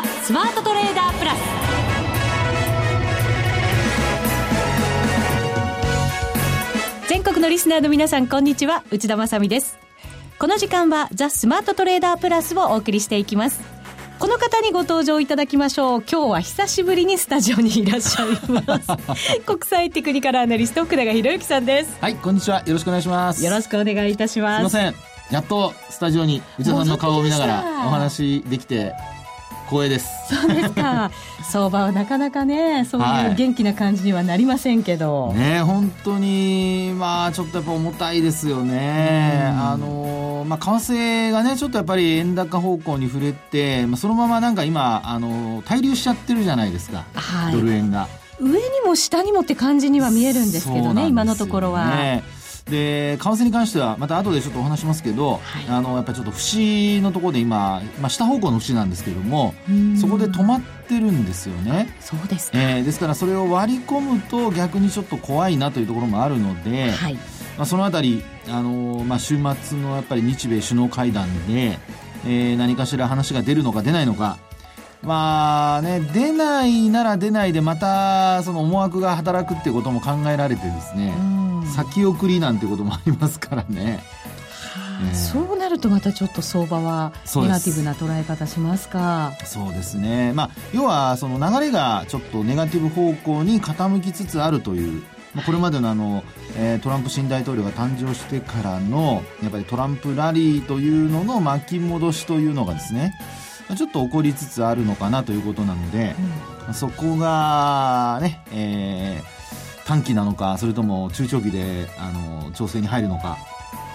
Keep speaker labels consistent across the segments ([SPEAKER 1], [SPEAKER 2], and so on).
[SPEAKER 1] ザ・スマートトレーダープラス。全国のリスナーの皆さんこんにちは。内田まさです。この時間はザ・スマートトレーダープラスをお送りしていきます。この方にご登場いただきましょう。今日は久しぶりにスタジオにいらっしゃいます。国際テクニカルアナリスト福永博之さんです。
[SPEAKER 2] はいこんにちは。よろしくお願いします。
[SPEAKER 1] よろしくお願いいたします。
[SPEAKER 2] すいません。やっとスタジオに内田さんの顔を見ながらお話できて光栄です。
[SPEAKER 1] そうですか。相場はなかなかねそういう元気な感じにはなりませんけど、
[SPEAKER 2] はい、ね本当にまあちょっとやっぱ重たいですよね。あのまあ為替がねちょっとやっぱり円高方向に触れて、まあ、そのままなんか今あの滞留しちゃってるじゃないですか、はい、ドル円が。
[SPEAKER 1] 上にも下にもって感じには見えるんですけどね、ね、今のところは。
[SPEAKER 2] で為替に関してはまた後でちょっとお話しますけど、はい、あのやっぱりちょっと節のところで今、まあ、下方向の節なんですけどもそこで止まってるんですよね。
[SPEAKER 1] そうです
[SPEAKER 2] えー、ですからそれを割り込むと逆にちょっと怖いなというところもあるので、はい、まあ、そのあたり、あのまあ、週末のやっぱり日米首脳会談で、えー、何かしら話が出るのか出ないのか。まあね、出ないなら出ないでまたその思惑が働くっていうことも考えられてですね、先送りなんてこともありますからね。
[SPEAKER 1] え。ー、そうなるとまたちょっと相場はネガティブな捉え方しますか？
[SPEAKER 2] そうですね、まあ、要はその流れがちょっとネガティブ方向に傾きつつあるというまあ、これまでのあの、えー、トランプ新大統領が誕生してからのやっぱりトランプラリーというのの巻き戻しというのがですねちょっと起こりつつあるのかなということなので、うん、そこがね、えー短期なのかそれとも中長期であの調整に入るのか。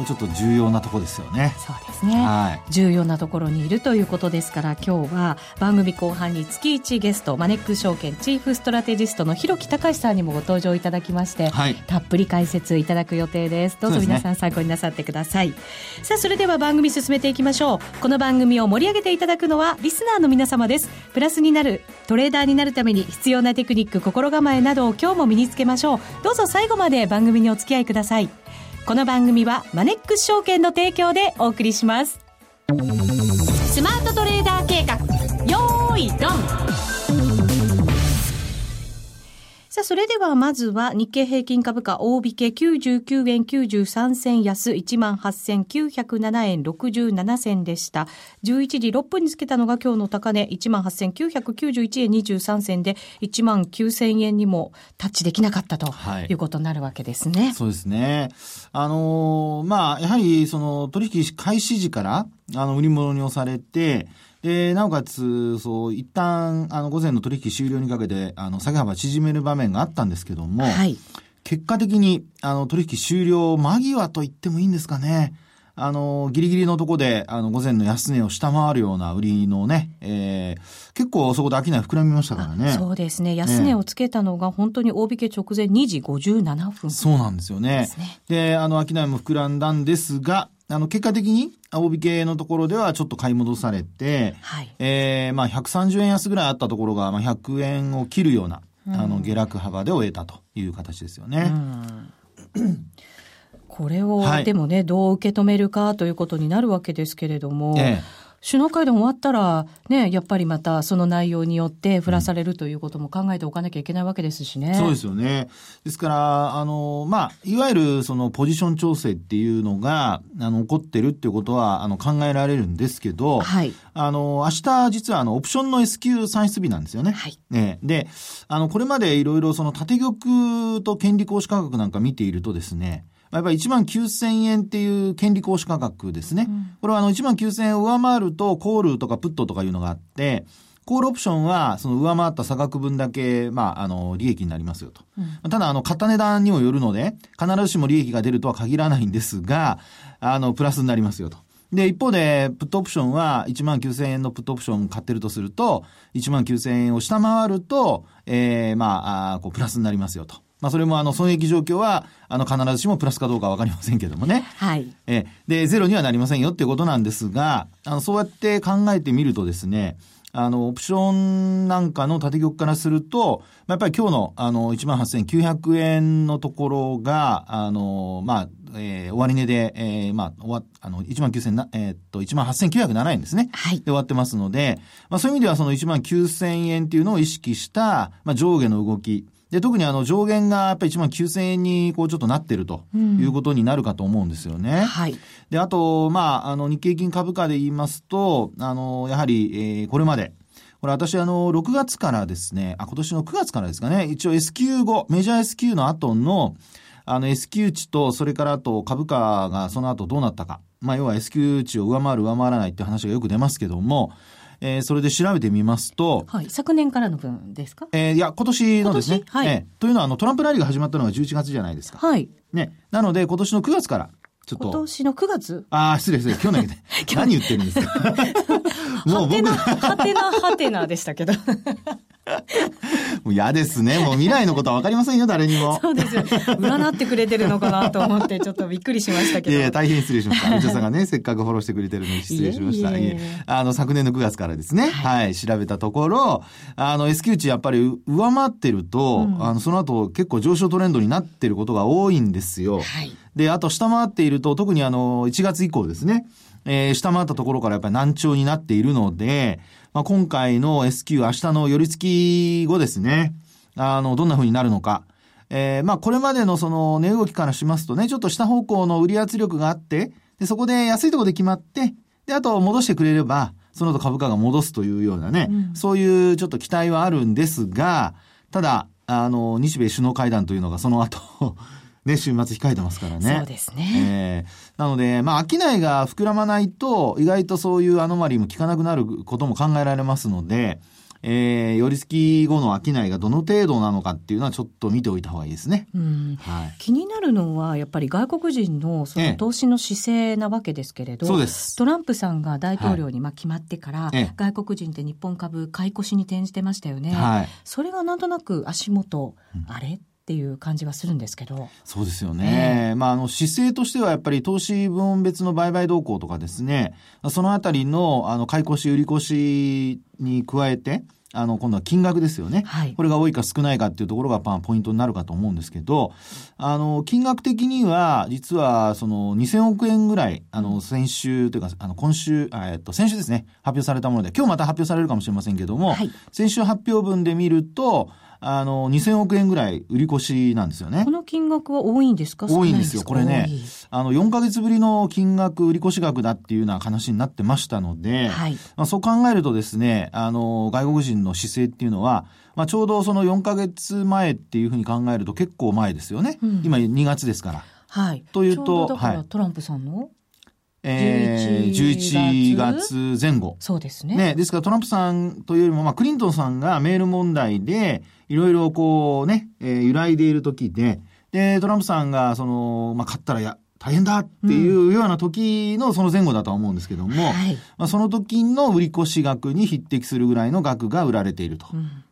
[SPEAKER 2] ちょっと重要なところですよね。
[SPEAKER 1] そうですね、はい。重要なところにいるということですから、今日は番組後半に月1ゲスト、マネックス証券チーフストラテジストの広木隆さんにもご登場いただきまして、はい、たっぷり解説いただく予定です。どうぞ皆さん参考になさってください。ね、さあ、それでは番組進めていきましょう。この番組を盛り上げていただくのはリスナーの皆様です。プラスになる、トレーダーになるために必要なテクニック、心構えなどを今日も身につけましょう。どうぞ最後まで番組にお付き合いください。この番組はマネックス証券の提供でお送りします。スマートトレーダー計画、よーい、ドンさあ、それではまずは日経平均株価大引け99円93銭安18,907円67銭でした。11時6分につけたのが今日の高値18,991円23銭で1万9000円にもタッチできなかったということになるわけですね。はい、
[SPEAKER 2] そうですね。あのー、まあ、やはりその取引開始時からあの売り物に押されて、で、なおかつ、そう、一旦、あの、午前の取引終了にかけて、あの、下げ幅縮める場面があったんですけども、はい、結果的に、あの、取引終了間際と言ってもいいんですかね。あの、ギリギリのとこで、あの、午前の安値を下回るような売りのね、えー、結構そこで商い膨らみましたからね。
[SPEAKER 1] そうですね。安値をつけたのが本当に大引け直前2時57分、
[SPEAKER 2] そうなんですよね。で、ね、あの、商いも膨らんだんですが、あの、結果的に、大引けのところではちょっと買い戻されて、はい、えー、まあ、130円安ぐらいあったところが、まあ、100円を切るような、うん、あの、下落幅で終えたという形ですよね。
[SPEAKER 1] これを、はい、でもね、どう受け止めるかということになるわけですけれども、ええ首脳会談終わったら、ね、やっぱりまたその内容によって振らされるということも考えておかなきゃいけないわけですしね。
[SPEAKER 2] うん、そうですよね。ですから、あの、まあ、いわゆるそのポジション調整っていうのが、あの、起こってるっていうことは、あの、考えられるんですけど、はい。あの、明日実はあの、オプションの S q 算出日なんですよね。はい。ね。で、あの、これまでいろいろその縦玉と権利行使価格なんか見ているとですね、やっぱり1万9000円っていう権利行使価格ですね。うん、これはあの1万9000円を上回ると、コールとかプットとかいうのがあって、コールオプションは、その上回った差額分だけ、まあ、あの、利益になりますよと。うん、ただ、あの、買った値段にもよるので、必ずしも利益が出るとは限らないんですが、あの、プラスになりますよと。で、一方で、プットオプションは1万9000円のプットオプション買ってるとすると、1万9000円を下回ると、えー、まあ、あこう、プラスになりますよと。まあ、それもあの、損益状況は、あの、必ずしもプラスかどうかわかりませんけどもね。はい。え、で、ゼロにはなりませんよっていうことなんですが、あの、そうやって考えてみるとですね、あの、オプションなんかの縦玉からすると、やっぱり今日の、あの、18,900円のところが、あの、まあ、えー、終値で、えー、まあ、終わ、あの、1万9000えー、っと、1万8907円ですね。はい。で終わってますので、まあそういう意味ではその1万9000円っていうのを意識した、まあ上下の動き、で、特にあの上限がやっぱり1万9000円にこうちょっとなってるということになるかと思うんですよね。うん、はい。で、あと、まあ、あの日経金株価で言いますと、あの、やはり、えー、これまで、これ私あの、6月からですね、あ、今年の9月からですかね、一応 S q 後、メジャー S q の後の、あの S q 値と、それからあと株価がその後どうなったか。まあ、要は S q 値を上回る上回らないって話がよく出ますけども、えー、それで調べてみますと、
[SPEAKER 1] はい、昨年からの分ですか？
[SPEAKER 2] えー、いや、今年のですね。はい、えー、というのは、あの、トランプラリーが始まったのが11月じゃないですか。はい。ね。なので、今年の9月から、ちょっと。
[SPEAKER 1] 今年の9月？
[SPEAKER 2] ああ、失礼失礼。去年 で。何言ってるんですか？
[SPEAKER 1] もう僕。はてな、はてなでしたけど。
[SPEAKER 2] もう嫌ですね。もう未来のことは分かりませんよ、誰にも。
[SPEAKER 1] そうですよ。占ってくれてるのかなと思って、ちょっとびっくりしましたけど。
[SPEAKER 2] いや大変失礼しました。内田さんがね、せっかくフォローしてくれてるのに失礼しました。いえいえあの、昨年の9月からですね、はい、はい、調べたところ、あの、S q 値やっぱり上回ってると、うん、あの、その後結構上昇トレンドになってることが多いんですよ。はい。で、あと下回っていると、特にあの、1月以降ですね、えー、下回ったところからやっぱり難聴になっているので、まあ、今回の S q 明日の寄り付き後ですね、あの、どんな風になるのか。えー、まあ、これまでのその値動きからしますとね、ちょっと下方向の売り圧力があって、で、そこで安いところで決まって、で、あと戻してくれれば、その後株価が戻すというようなね、うん、そういうちょっと期待はあるんですが、ただ、あの、日米首脳会談というのがその後ね、週末控えてますからね。
[SPEAKER 1] そうですね。
[SPEAKER 2] えー、なので、まあ、商いが膨らまないと、意外とそういうアノマリーも効かなくなることも考えられますので、えー、寄り付き後の商いがどの程度なのかっていうのはちょっと見ておいた方がいいですね。うん
[SPEAKER 1] はい、気になるのは、やっぱり外国人のその投資の姿勢なわけですけれど、
[SPEAKER 2] そうです。
[SPEAKER 1] トランプさんが大統領にまあ決まってから、はい、外国人って日本株買い越しに転じてましたよね。はい、それがなんとなく足元、うん、あれ？っていう感じがするんですけど。
[SPEAKER 2] そうですよね。えー、まあ、あの、姿勢としてはやっぱり投資分別の売買動向とかですね、そのあたりの、あの、買い越し、売り越しに加えて、あの、今度は金額ですよね。はい。これが多いか少ないかっていうところが、まあ、ポイントになるかと思うんですけど、あの、金額的には、実は、その、2000億円ぐらい、あの、先週というか、あの、今週、えっと、先週ですね、発表されたもので、今日また発表されるかもしれませんけども、はい、先週発表分で見ると、あの、2000億円ぐらい売り越しなんですよね。
[SPEAKER 1] この金額は多いんですか？
[SPEAKER 2] 多いんですよ。これね、あの、4ヶ月ぶりの金額売り越し額だっていうような話になってましたので、はい、まあ、そう考えるとですね、あの、外国人の姿勢っていうのは、まあ、ちょうどその4ヶ月前っていうふうに考えると結構前ですよね。うん、今2月ですから。
[SPEAKER 1] はい。
[SPEAKER 2] というと、
[SPEAKER 1] はい。トランプさんの
[SPEAKER 2] えー、11月前後。
[SPEAKER 1] そうですね。
[SPEAKER 2] ね。ですからトランプさんというよりも、まあ、クリントンさんがメール問題で、いろいろこうね、えー、揺らいでいる時で、で、トランプさんが、その、まあ、勝ったらや、大変だっていうような時のその前後だとは思うんですけども、うん。はい、まあ、その時の売り越し額に匹敵するぐらいの額が売られていると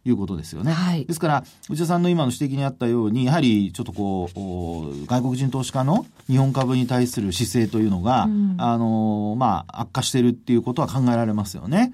[SPEAKER 2] いうことですよね。うんはい、ですから、内田さんの今の指摘にあったように、やはりちょっとこう、外国人投資家の日本株に対する姿勢というのが、うん、あの、まあ、悪化しているっていうことは考えられますよね。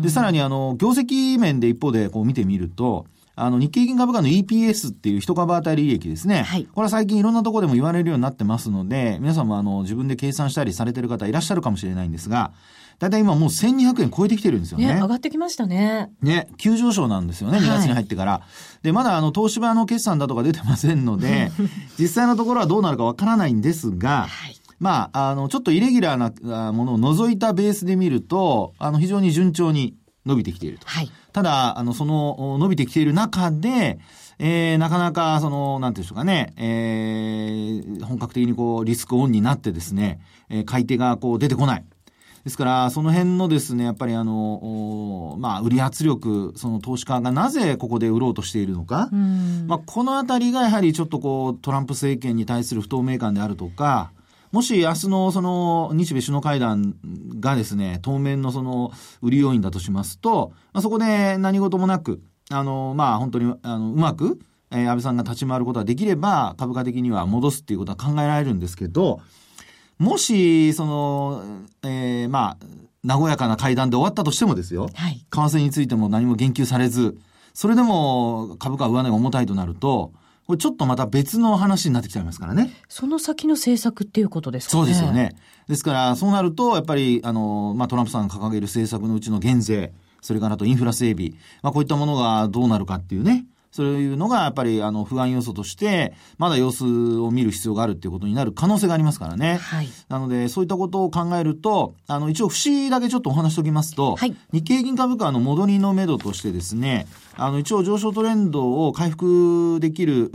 [SPEAKER 2] で、さらにあの、業績面で一方でこう見てみると、あの、日経金株価の EPS っていう一株当たり利益ですね。はい。これは最近いろんなところでも言われるようになってますので、皆さんもあの、自分で計算したりされてる方いらっしゃるかもしれないんですが、だいたい今もう1200円超えてきてるんですよね。
[SPEAKER 1] ね、上がってきましたね。
[SPEAKER 2] ね、急上昇なんですよね、2月に入ってから。はい、で、まだあの、東芝の決算だとか出てませんので、実際のところはどうなるかわからないんですが、はい、まあ、あの、ちょっとイレギュラーなものを除いたベースで見ると、あの、非常に順調に伸びてきていると。はい。ただ、あの、その、伸びてきている中で、えー、なかなか、その、なんていうんでしょうかね、えー、本格的にこう、リスクオンになってですね、えー、買い手がこう、出てこない。ですから、その辺のですね、やっぱりあの、まあ、売り圧力、その投資家がなぜここで売ろうとしているのか、まあ、このあたりがやはりちょっとこう、トランプ政権に対する不透明感であるとか、もし明日のその日米首脳会談がですね、当面のその売り要因だとしますと、まあ、そこで何事もなく、あの、まあ本当にあのうまく、えー、安倍さんが立ち回ることができれば、株価的には戻すっていうことは考えられるんですけど、もし、その、えー、まあ、和やかな会談で終わったとしてもですよ。はい。為替についても何も言及されず、それでも株価上値が重たいとなると、これちょっとまた別の話になってきちゃいますからね。
[SPEAKER 1] その先の政策っていうことですか
[SPEAKER 2] ね。そうですよね。ですから、そうなると、やっぱり、あの、まあ、トランプさんが掲げる政策のうちの減税、それからとインフラ整備、まあ、こういったものがどうなるかっていうね、そういうのがやっぱりあの不安要素として、まだ様子を見る必要があるっていうことになる可能性がありますからね。はい。なので、そういったことを考えると、あの、一応、節だけちょっとお話しておきますと、はい、日経銀株価の戻りのめどとしてですね、あの、一応上昇トレンドを回復できる、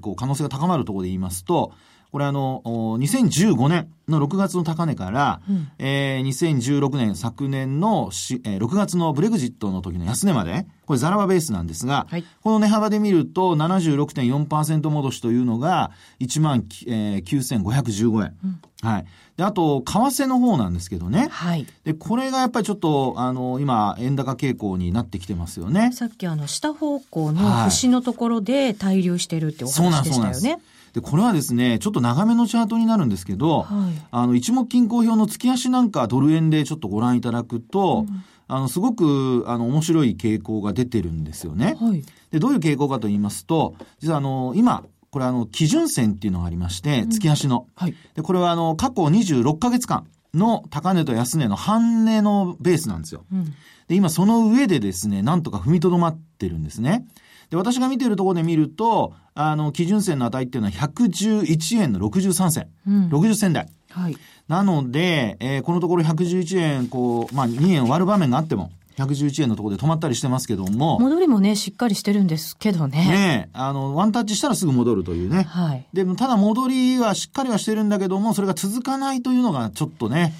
[SPEAKER 2] こう、可能性が高まるところで言いますと、これあの、2015年の6月の高値から、うん、えー、2016年昨年のし、えー、6月のブレグジットの時の安値まで、これザラバベースなんですが、はい、この値幅で見ると76.4%戻しというのが1万、えー、9515円。うん、はい。で、あと、為替の方なんですけどね。はい。で、これがやっぱりちょっと、あの、今、円高傾向になってきてますよね。
[SPEAKER 1] さっきあの、下方向の節のところで滞留してるってお話でしたよね。はい
[SPEAKER 2] で、これはですね、ちょっと長めのチャートになるんですけど、はい、あの、一目均衡表の月足なんかドル円でちょっとご覧いただくと、うん、あの、すごく、あの、面白い傾向が出てるんですよね。はい、で、どういう傾向かと言いますと、実はあの、今、これあの、基準線っていうのがありまして、月足の。うんはい、で、これはあの、過去26ヶ月間の高値と安値の半値のベースなんですよ。うん、で、今その上でですね、なんとか踏みとどまってるんですね。で、私が見ているところで見ると、あの、基準線の値っていうのは111円の63銭。うん、60銭台。はい。なので、えー、このところ111円、こう、まあ、2円割る場面があっても、111円のところで止まったりしてますけども。
[SPEAKER 1] 戻りもね、しっかりしてるんですけどね。
[SPEAKER 2] ねあの、ワンタッチしたらすぐ戻るというね。はい。でも、ただ戻りはしっかりはしてるんだけども、それが続かないというのがちょっとね、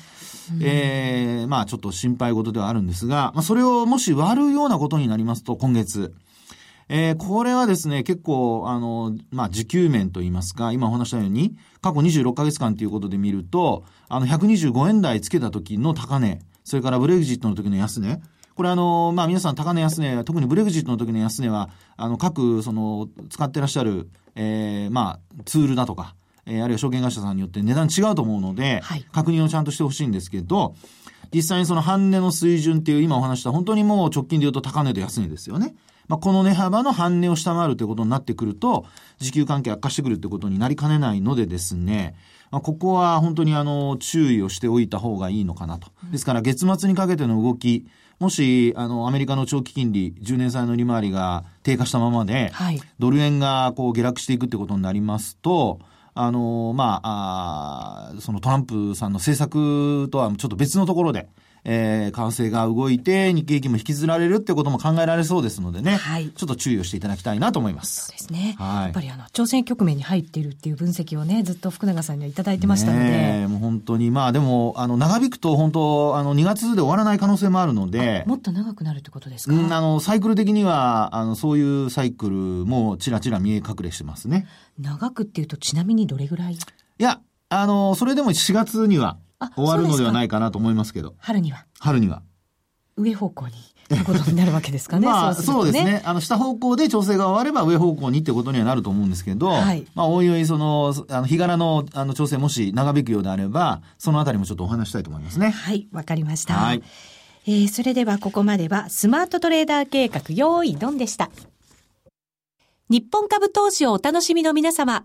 [SPEAKER 2] うん、ええー、まあちょっと心配事ではあるんですが、まあそれをもし割るようなことになりますと、今月、えー、これはですね、結構、あの、まあ、時給面といいますか、今お話したように、過去26ヶ月間ということで見ると、あの、125円台つけた時の高値、それからブレグジットの時の安値、これあの、まあ、皆さん高値安値、特にブレグジットの時の安値は、あの、各、その、使ってらっしゃる、えー、まあ、ツールだとか、えー、あるいは証券会社さんによって値段違うと思うので、はい、確認をちゃんとしてほしいんですけど、実際にその半値の水準っていう今お話した本当にもう直近で言うと高値と安値ですよね。まあ、この値幅の半値を下回るということになってくると、時給関係悪化してくるということになりかねないのでですね、まあ、ここは本当にあの、注意をしておいた方がいいのかなと。ですから月末にかけての動き、もし、あの、アメリカの長期金利、10年債の利回りが低下したままで、はい、ドル円がこう下落していくってことになりますと、あの、まあ、あそのトランプさんの政策とはちょっと別のところで、えー、為替が動いて日経平均も引きずられるってことも考えられそうですのでね、はい、ちょっと注意をしていただきたいなと思います。
[SPEAKER 1] そうですね。はい、やっぱりあの、挑戦局面に入っているっていう分析をね、ずっと福永さんにはいただいてましたので。ね
[SPEAKER 2] もう本当に、まあでも、あの、長引くと本当、あの、2月で終わらない可能性もあるので。
[SPEAKER 1] もっと長くなるってことですか？
[SPEAKER 2] うん、あの、サイクル的には、あの、そういうサイクルもちらちら見え隠れしてますね。
[SPEAKER 1] 長くっていうと、ちなみにどれぐらい？い
[SPEAKER 2] や、あの、それでも4月には終わるのではないかなと思いますけど。
[SPEAKER 1] 春には
[SPEAKER 2] 春には。
[SPEAKER 1] 上方向に。ということになるわけですかね。
[SPEAKER 2] まあ、そう、ね,、ですね。あの、下方向で調整が終われば上方向にってことにはなると思うんですけど、はい、まあ、おいおい、その、あの、日柄の、あの、調整もし長引くようであれば、そのあたりもちょっとお話したいと思いますね。
[SPEAKER 1] はい、わかりました。はい。えー、それではここまでは、スマートトレーダー計画、用意ドンでした。日本株投資をお楽しみの皆様。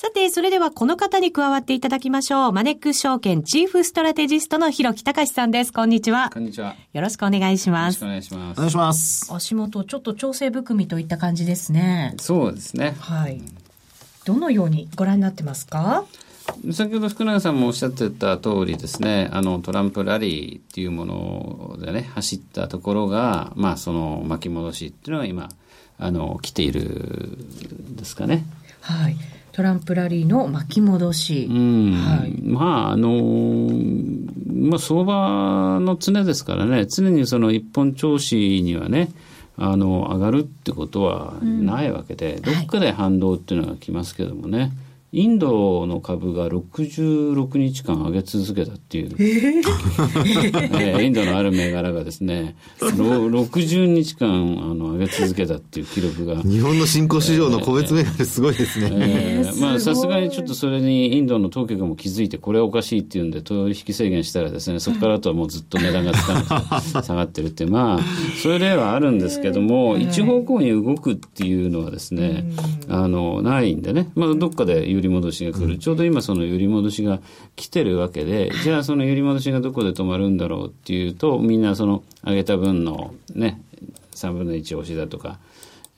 [SPEAKER 1] さて、それではこの方に加わっていただきましょう。マネックス証券チーフストラテジストの広木隆さんです。こんにちは。
[SPEAKER 3] こんにちは。
[SPEAKER 1] よろしくお願いします。
[SPEAKER 3] よろしくお願いします。
[SPEAKER 2] お願いします。
[SPEAKER 1] 足元、ちょっと調整含みといった感じですね。
[SPEAKER 3] そうですね。
[SPEAKER 1] はい。どのようにご覧になってますか？
[SPEAKER 3] 先ほど福永さんもおっしゃってた通りですね、あのトランプラリーっていうものでね、走ったところが、まあその巻き戻しっていうのが今、あの、来ているですかね。
[SPEAKER 1] はい。トランプラリーの巻き戻し。
[SPEAKER 3] はい、まあ、あのまあ、相場の常ですからね、常にその一本調子にはね、あの上がるってことはないわけで、うん、どっかで反動っていうのが来ますけどもね。はいインドの株が66日間上げ続けたっていう、えー、インドのある銘柄がですね60日間あの上げ続けたっていう記録が。
[SPEAKER 2] 日本の新興市場の個別銘柄すごいですね、
[SPEAKER 3] えー、まあさすがにちょっとそれにインドの当局も気づいてこれはおかしいっていうんで取引制限したらですねそこからとはもうずっと値段がつかなくて 下がってるって。まあそういう例はあるんですけども一方向に動くっていうのはですねあのないんでね。まあどっかで揺り戻しが来る、うん、ちょうど今その揺り戻しが来てるわけで、じゃあその揺り戻しがどこで止まるんだろうっていうと、みんなその上げた分のね、3分の1押しだとか、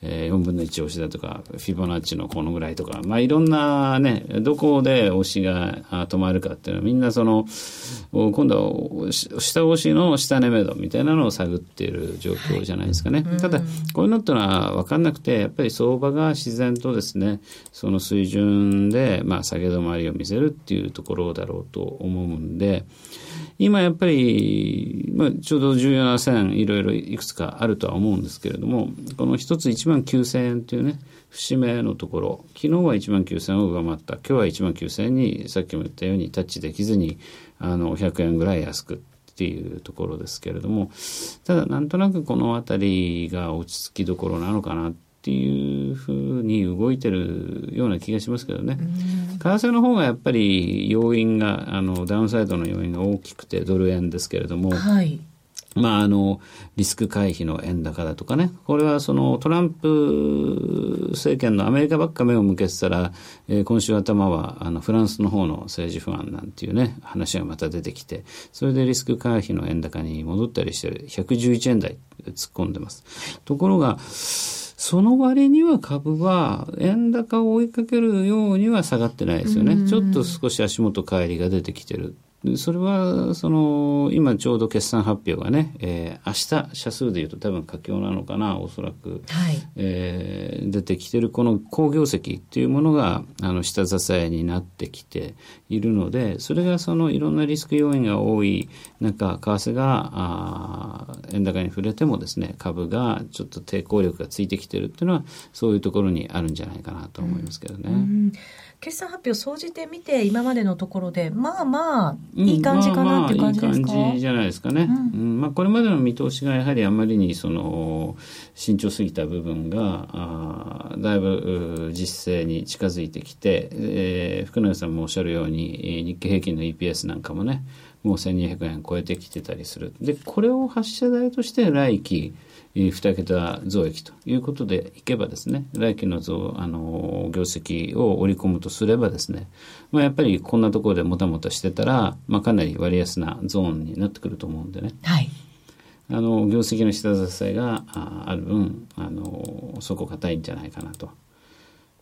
[SPEAKER 3] えー、4分の1押しだとか、フィボナッチのこのぐらいとか、まあいろんなね、どこで押しが止まるかっていうのはみんなその、今度は下押しの下値目処みたいなのを探っている状況じゃないですかね。はい、ただ、こういうのってのは分かんなくて、やっぱり相場が自然とですね、その水準で、まあ下げ止まりを見せるっていうところだろうと思うんで、今やっぱり、まあ、ちょうど重要な線、いろいろいくつかあるとは思うんですけれども、この一つ1万9000円というね、節目のところ、昨日は1万9000円を上回った、今日は1万9000円に、さっきも言ったようにタッチできずに、あの、100円ぐらい安くっていうところですけれども、ただなんとなくこの辺りが落ち着きどころなのかなっていうふうに動いてるような気がしますけどね。為替の方がやっぱり要因が、あの、ダウンサイドの要因が大きくてドル円ですけれども、はい。まあ、あの、リスク回避の円高だとかね。これはそのトランプ政権のアメリカばっか目を向けてたら、えー、今週頭はあのフランスの方の政治不安なんていうね、話がまた出てきて、それでリスク回避の円高に戻ったりしてる、111円台突っ込んでます。ところが、その割には株は円高を追いかけるようには下がってないですよね。ちょっと少し足元帰りが出てきてる。それは、その、今ちょうど決算発表がね、えー、明日、社数でいうと多分佳境なのかな、おそらく。はい。えー、出てきてるこの好業績っていうものが、あの、下支えになってきているので、それがそのいろんなリスク要因が多い中、為替が、あ円高に触れてもですね、株がちょっと抵抗力がついてきてるっていうのは、そういうところにあるんじゃないかなと思いますけどね。うん
[SPEAKER 1] 決算発表総じて見て今までのところでまあまあいい感じかなっていう感じですか、
[SPEAKER 3] まあ、まあいい感じじゃないですかね、うん、うん、まあ、これまでの見通しがやはりあまりにその慎重すぎた部分があだいぶ実勢に近づいてきて、えー、福永さんもおっしゃるように日経平均の EPS なんかもねもう1200円超えてきてたりするでこれを発射台として来期2桁増益ということでいけばですね、来期の増、あの、業績を織り込むとすればですね、まあ、やっぱりこんなところでもたもたしてたら、まあ、かなり割安なゾーンになってくると思うんでね。はい。あの、業績の下支えがある分、あの、そこ硬いんじゃないかなと。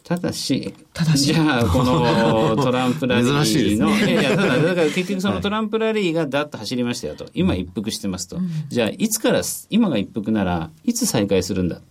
[SPEAKER 3] ただし、ただしじゃあ、この トランプラリーの、ね、いやいや、ただ、だから結局そのトランプラリーがだっと走りましたよと。今一服してますと。うん、じゃあ、いつから、今が一服なら、いつ再開するんだ？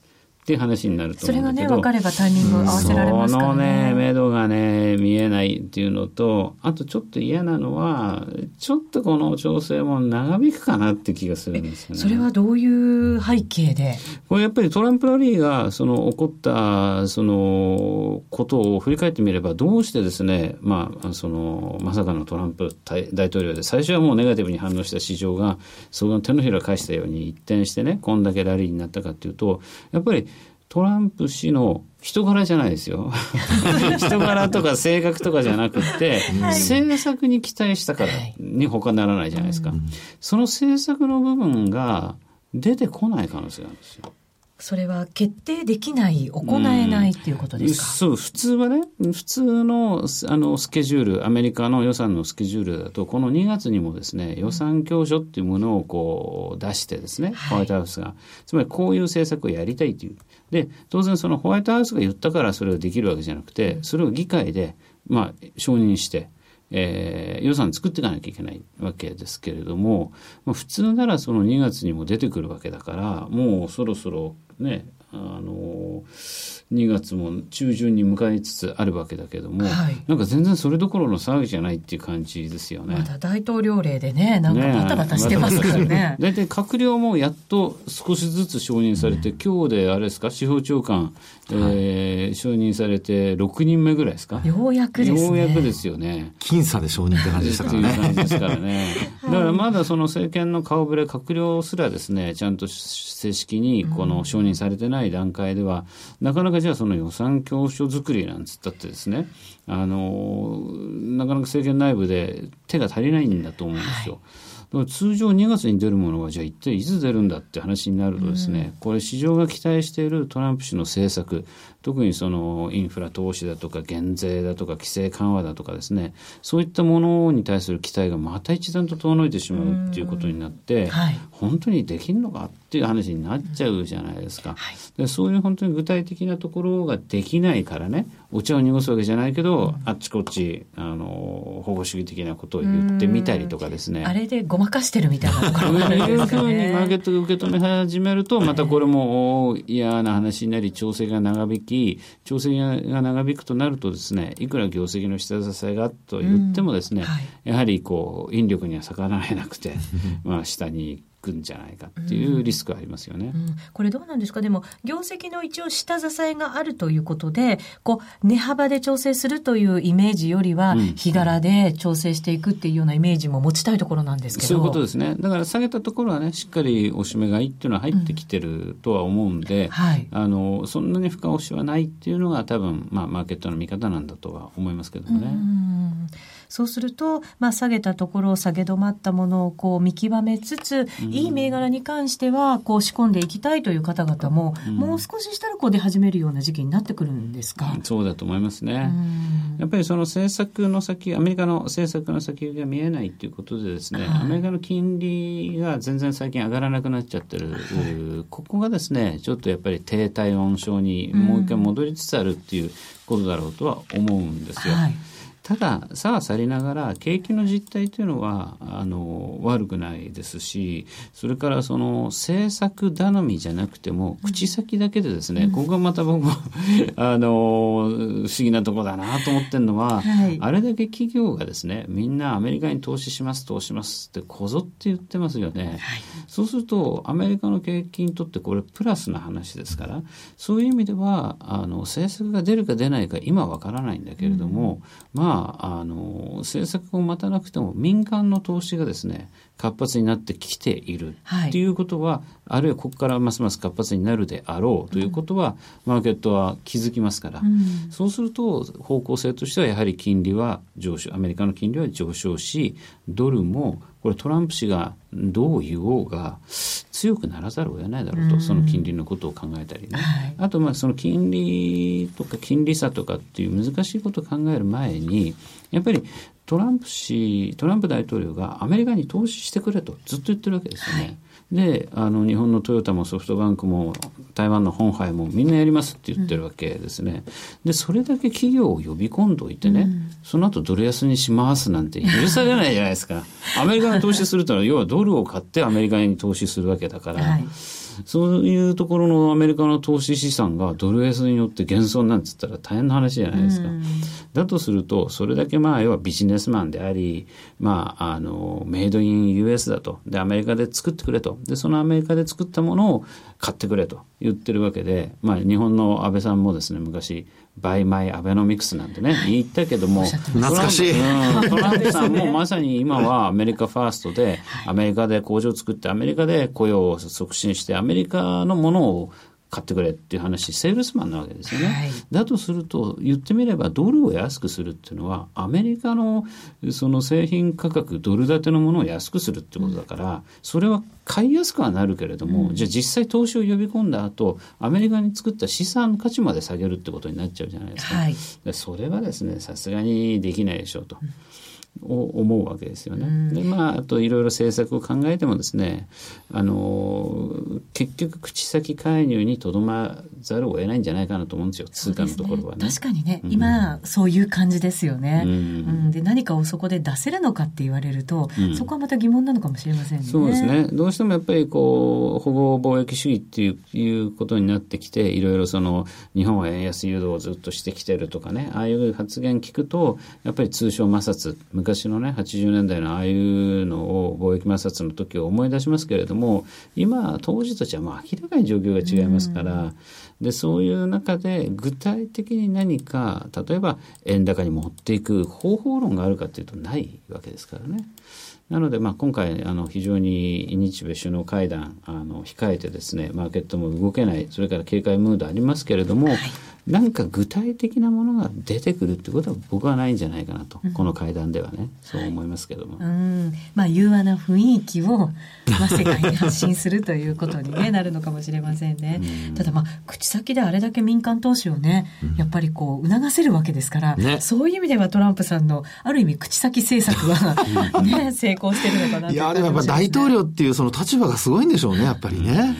[SPEAKER 3] っていう話になると
[SPEAKER 1] それがね、分かればタイミング合わせられますから
[SPEAKER 3] ね。そのね、目処がね、見えないっていうのと、あとちょっと嫌なのは、ちょっとこの調整も長引くかなって気がするんですよね。
[SPEAKER 1] それはどういう背景で？
[SPEAKER 3] これやっぱりトランプラリーが、その起こった、その、ことを振り返ってみれば、どうしてですね、まあ、その、まさかのトランプ大統領で、最初はもうネガティブに反応した市場が、その手のひら返したように一転してね、こんだけラリーになったかっていうと、やっぱり、トランプ氏の人柄じゃないですよ。人柄とか性格とかじゃなくて、はい、政策に期待したからに他ならないじゃないですか。その政策の部分が出てこない可能性があるんですよ。
[SPEAKER 1] それは決定できない、行えないっていうことですか、
[SPEAKER 3] そう、普通はね、普通のあのスケジュール、アメリカの予算のスケジュールだと、この2月にもですね、予算教書っていうものをこう出してですね、ホワイトハウスが、つまりこういう政策をやりたいという。で、当然そのホワイトハウスが言ったからそれができるわけじゃなくて、それを議会で、まあ、承認して、えー、予算作っていかなきゃいけないわけですけれども、まあ、普通ならその2月にも出てくるわけだからもうそろそろねあの2月も中旬に向かいつつあるわけだけども、はい、なんか全然それどころの騒ぎじゃないっていう感じですよね。
[SPEAKER 1] まだ大統領令でね、なんかバタバタしてますからね。
[SPEAKER 3] 大体、閣僚もやっと少しずつ承認されて、うん、今日であれですか、司法長官、えー、承認されて6人目ぐらいですか？
[SPEAKER 1] ようやくですね。
[SPEAKER 3] ようやくですよね。
[SPEAKER 2] 僅差で承認って感じでしたからね。
[SPEAKER 3] ですからね。だからまだその政権の顔ぶれ、閣僚すらですね、ちゃんと正式にこの承認されてないない段階では、なかなかじゃあその予算教書作りなんつったってですね、あの、なかなか政権内部で手が足りないんだと思うんですよ。はい通常2月に出るものがじゃあ一体いつ出るんだって話になるとですね、これ市場が期待しているトランプ氏の政策特にそのインフラ投資だとか減税だとか規制緩和だとかですねそういったものに対する期待がまた一段と遠のいてしまうっていうことになって、はい、本当にできるのかっていう話になっちゃうじゃないですか、はい、でそういう本当に具体的なところができないからねお茶を濁すわけじゃないけど、あっちこっちあの保護主義的なことを言ってみたりとかですね。
[SPEAKER 1] あれでごまかしてるみたいな。ところがあ
[SPEAKER 3] るん。ですかね。マーケットが受け止め始めるとまたこれも嫌な話になり調整が長引き調整が長引くとなるとですね。いくら業績の下支えがと言ってもですね、はい、やはりこう引力には逆らえなくてまあ下にくんじゃないかっていうリスクありますよね、うん。うん、
[SPEAKER 1] これどうなんですか？でも業績の一応下支えがあるということでこう値幅で調整するというイメージよりは日柄で調整していくっていうようなイメージも持ちたいところなんですけど、
[SPEAKER 3] そういうことですね。だから下げたところはねしっかり押し目買いっていうのは入ってきてるとは思うんで、うん。はい、あのそんなに深押しはないっていうのが多分、まあ、マーケットの見方なんだとは思いますけどもね。
[SPEAKER 1] そうすると、まあ、下げたところを下げ止まったものをこう見極めつつ、うん、いい銘柄に関してはこう仕込んでいきたいという方々も、うん、もう少ししたらこう出始めるような時期になってくるんですか、
[SPEAKER 3] うん、そうだと思いますね。やっぱりその政策の先、アメリカの政策の先が見えないということでですね、はい、アメリカの金利が全然最近上がらなくなっちゃってる、はい、ここがですね、ちょっとやっぱり低体温症にもう一回戻りつつあるっていうことだろうとは思うんですよ。はいただ、さはさりながら、景気の実態というのは、あの、悪くないですし、それからその、政策頼みじゃなくても、口先だけでですね、うん、ここがまた僕も あの、不思議なところだなと思ってるのは、はい、あれだけ企業がですね、みんなアメリカに投資します、投資しますってこぞって言ってますよね。はい、そうすると、アメリカの景気にとってこれプラスな話ですから、そういう意味では、あの、政策が出るか出ないか今わからないんだけれども、うん、まあ、あの政策を待たなくても民間の投資がですね活発になってきているっていうことは、は、あるいはここからますます活発になるであろうということは、うん、マーケットは気づきますから、うん、そうすると方向性としてはやはり金利は上昇アメリカの金利は上昇しドルもこれトランプ氏がどう言おうが強くならざるを得ないだろうと、うん、その金利のことを考えたりね、はい、あとまあその金利とか金利差とかっていう難しいことを考える前にやっぱりトランプ氏トランプ大統領がアメリカに投資してくれとずっと言ってるわけですよね。はいであの日本のトヨタもソフトバンクも台湾の本杯もみんなやりますって言ってるわけですね。で、それだけ企業を呼び込んどいてね、その後ドル安にしますなんて許されないじゃないですか。アメリカに投資するというのは、要はドルを買ってアメリカに投資するわけだから、はいそういうところのアメリカの投資資産がドル安によって減損なんて言ったら大変な話じゃないですか。だとすると、それだけまあ、要はビジネスマンであり、まあ、あの、 made in US だと。で、アメリカで作ってくれと。で、そのアメリカで作ったものを買ってくれと言ってるわけで、まあ、日本の安倍さんもですね、昔、 buy my アベノミクスなんてね、言ったけども、
[SPEAKER 2] 懐かしい。
[SPEAKER 3] トランプさんもまさに今はアメリカファーストで、アメリカで工場を作って、アメリカで雇用を促進して、アメリカのものを買ってくれっていう話、セールスマンなわけですよね。はい、だとすると、言ってみればドルを安くするっていうのは、アメリカのその製品価格、ドル建てのものを安くするってことだから、それは買いやすくはなるけれども、うん、じゃあ実際投資を呼び込んだ後、アメリカに作った資産価値まで下げるってことになっちゃうじゃないですか。はい、それはですね、さすがにできないでしょうと。うんを思うわけですよね。でまああといろいろ政策を考えてもですねあの結局口先介入にとどまざるを得ないんじゃないかなと思うんですよ通貨のところはね。
[SPEAKER 1] 確かにね、うん、今そういう感じですよね。うん、で何かをそこで出せるのかって言われると、うん、そこはまた疑問なのかもしれませんね。
[SPEAKER 3] そうですね。どうしてもやっぱりこう保護貿易主義っていういうことになってきていろいろその日本は円安誘導をずっとしてきてるとかねああいう発言聞くとやっぱり通商摩擦昔のね80年代のああいうのを貿易摩擦の時を思い出しますけれども今当時たちはもう明らかに状況が違いますから、でそういう中で具体的に何か例えば円高に持っていく方法論があるかというとないわけですからね。なので、まあ、今回あの非常に日米首脳会談あの控えてですねマーケットも動けないそれから警戒ムードありますけれども、はい何か具体的なものが出てくるってことは僕はないんじゃないかなと、うん、この会談ではねそう思いますけども、
[SPEAKER 1] うん、まあ柔和な雰囲気を、まあ、世界に発信するということに、ね、なるのかもしれませんね、うん、ただまあ口先であれだけ民間投資をねやっぱりこう促せるわけですから、ね、そういう意味ではトランプさんのある意味口先政策は ね成功してるのかな
[SPEAKER 2] いやでもやっぱ大統領っていうその立場がすごいんでしょうねやっぱりね。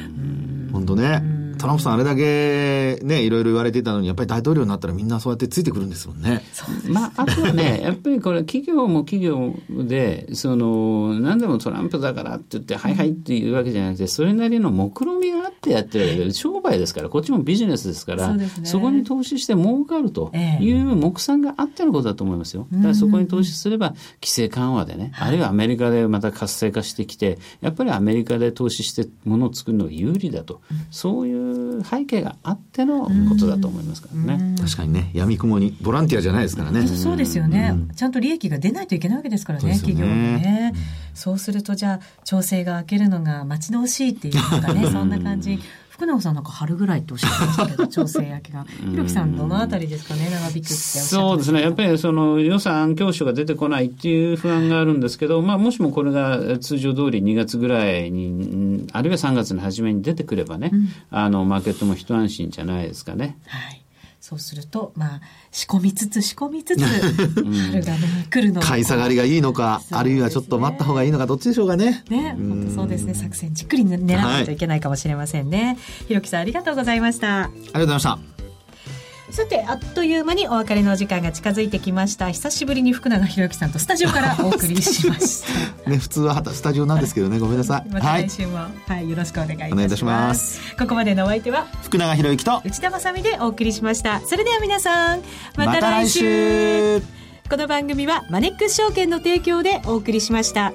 [SPEAKER 2] 本当ね。トランプさんあれだけね、いろいろ言われていたのに、やっぱり大統領になったらみんなそうやってついてくるんですもんね。
[SPEAKER 3] まあ、あとはね、やっぱりこれ企業も企業で、その、何でもトランプだからって言って、はいはいっていうわけじゃなくて、それなりの目論みがあってやってるわけで、商売ですから、こっちもビジネスですから、そ、ね,、こに投資して儲かるという目算があってのことだと思いますよ。だからそこに投資すれば、規制緩和でね、あるいはアメリカでまた活性化してきて、やっぱりアメリカで投資してものを作るのが有利だと。そういう背景があってのことだと思いますからね。
[SPEAKER 2] 確かにね、闇雲に、ボランティアじゃないですからね。
[SPEAKER 1] そうですよね。ちゃんと利益が出ないといけないわけですからね、ね企業もね。そうすると、じゃあ、調整が明けるのが待ち遠しいっていうかね、そんな感じ。福永さんなんか春ぐらいっておっしゃってましたけど、調整焼けが。ひろきさん、どのあたりですかね、長引くって
[SPEAKER 3] そうですね。やっぱりその予算教書が出てこないっていう不安があるんですけど、まあもしもこれが通常通り2月ぐらいに、あるいは3月の初めに出てくればね、うん、あの、マーケットも一安心じゃないですかね。
[SPEAKER 1] はい。そうすると、まあ、仕込みつつ仕込みつつ、春がね、来るの
[SPEAKER 2] 買い下がりがいいのか、ね、あるいはちょっと待った方がいいのか、どっちでしょうかね。
[SPEAKER 1] ね、本当そうですね。作戦じっくり狙わないといけないかもしれませんね。ひろきさん、ありがとうございました。あり
[SPEAKER 2] がとうございました。
[SPEAKER 1] さてあっという間にお別れの時間が近づいてきました。久しぶりに福永博之さんとスタジオからお送りしました。
[SPEAKER 2] ね普通はスタジオなんですけどね。ごめんなさい。
[SPEAKER 1] また来週も、はい、はい、よろしくお願いいたします。お願いいたします。
[SPEAKER 2] こ
[SPEAKER 1] こまでのお相手は
[SPEAKER 2] 福永博之と
[SPEAKER 1] 内田まさでお送りしました。それでは皆さんまた来週。ま、この番組はマネックス証券の提供でお送りしました。